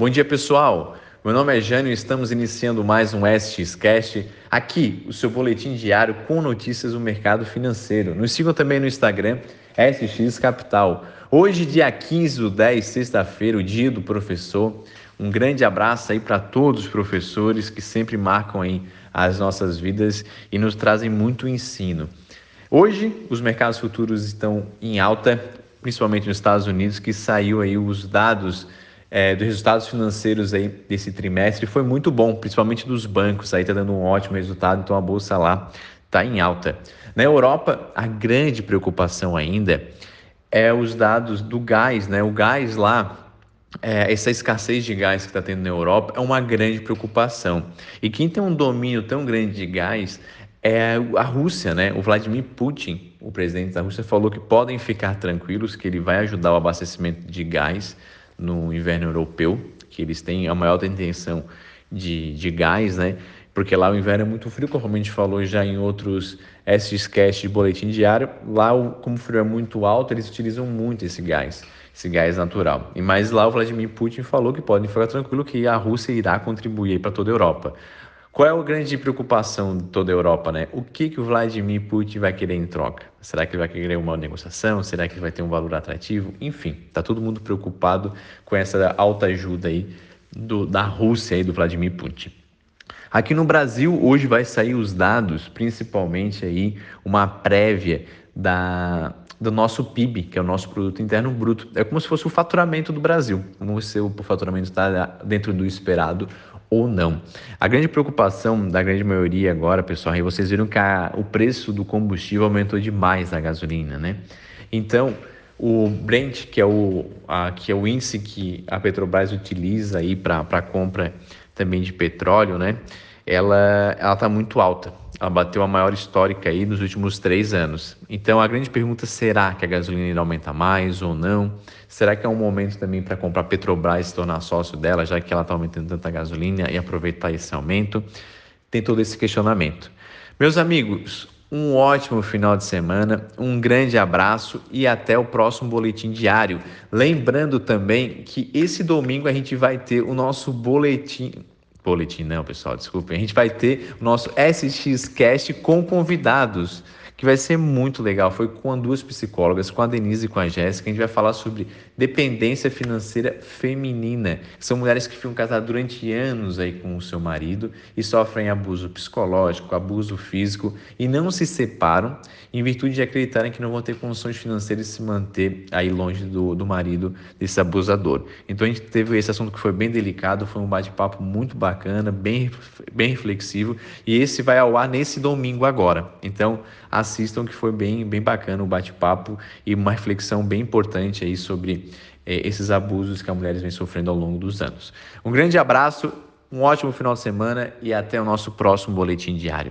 Bom dia, pessoal. Meu nome é Jânio e estamos iniciando mais um SXCast. Aqui, o seu boletim diário com notícias do mercado financeiro. Nos sigam também no Instagram, SX Capital. Hoje, dia 15 do 10, sexta-feira, o dia do professor. Um grande abraço aí para todos os professores que sempre marcam aí as nossas vidas e nos trazem muito ensino. Hoje, os mercados futuros estão em alta, principalmente nos Estados Unidos, que saiu aí os dados é, dos resultados financeiros aí desse trimestre foi muito bom, principalmente dos bancos, aí está dando um ótimo resultado, então a bolsa lá está em alta. Na Europa, a grande preocupação ainda é os dados do gás, né? O gás lá, é, essa escassez de gás que está tendo na Europa é uma grande preocupação. E quem tem um domínio tão grande de gás é a Rússia, né? O Vladimir Putin, o presidente da Rússia, falou que podem ficar tranquilos, que ele vai ajudar o abastecimento de gás no inverno europeu, que eles têm a maior intenção de, de gás, né? Porque lá o inverno é muito frio, como a gente falou já em outros SXCast de boletim diário. Lá, como o frio é muito alto, eles utilizam muito esse gás, esse gás natural. E mais lá o Vladimir Putin falou que podem ficar tranquilo que a Rússia irá contribuir para toda a Europa. Qual é a grande preocupação de toda a Europa, né? O que, que o Vladimir Putin vai querer em troca? Será que ele vai querer uma negociação? Será que vai ter um valor atrativo? Enfim, tá todo mundo preocupado com essa alta ajuda aí do, da Rússia e do Vladimir Putin. Aqui no Brasil, hoje vai sair os dados, principalmente aí uma prévia da, do nosso PIB, que é o nosso produto interno bruto. É como se fosse o faturamento do Brasil, como se o faturamento está dentro do esperado ou não. A grande preocupação da grande maioria agora, pessoal, e vocês viram que a, o preço do combustível aumentou demais da gasolina, né? Então, o Brent, que é o, a, que é o índice que a Petrobras utiliza aí para compra também de petróleo, né? Ela ela está muito alta. Ela bateu a maior histórica aí nos últimos três anos. Então a grande pergunta será que a gasolina irá aumentar mais ou não? Será que é um momento também para comprar Petrobras e se tornar sócio dela, já que ela está aumentando tanta gasolina e aproveitar esse aumento? Tem todo esse questionamento. Meus amigos, um ótimo final de semana, um grande abraço e até o próximo boletim diário. Lembrando também que esse domingo a gente vai ter o nosso boletim boletim não, pessoal, desculpem. A gente vai ter o nosso SX Cast com convidados que vai ser muito legal. Foi com duas psicólogas, com a Denise e com a Jéssica. A gente vai falar sobre dependência financeira feminina. São mulheres que ficam casadas durante anos aí com o seu marido e sofrem abuso psicológico, abuso físico e não se separam em virtude de acreditarem que não vão ter condições financeiras de se manter aí longe do, do marido desse abusador. Então a gente teve esse assunto que foi bem delicado, foi um bate-papo muito bacana, bem, bem reflexivo e esse vai ao ar nesse domingo agora. Então, assistam que foi bem, bem bacana o bate-papo e uma reflexão bem importante aí sobre eh, esses abusos que as mulheres vêm sofrendo ao longo dos anos. Um grande abraço, um ótimo final de semana e até o nosso próximo boletim diário.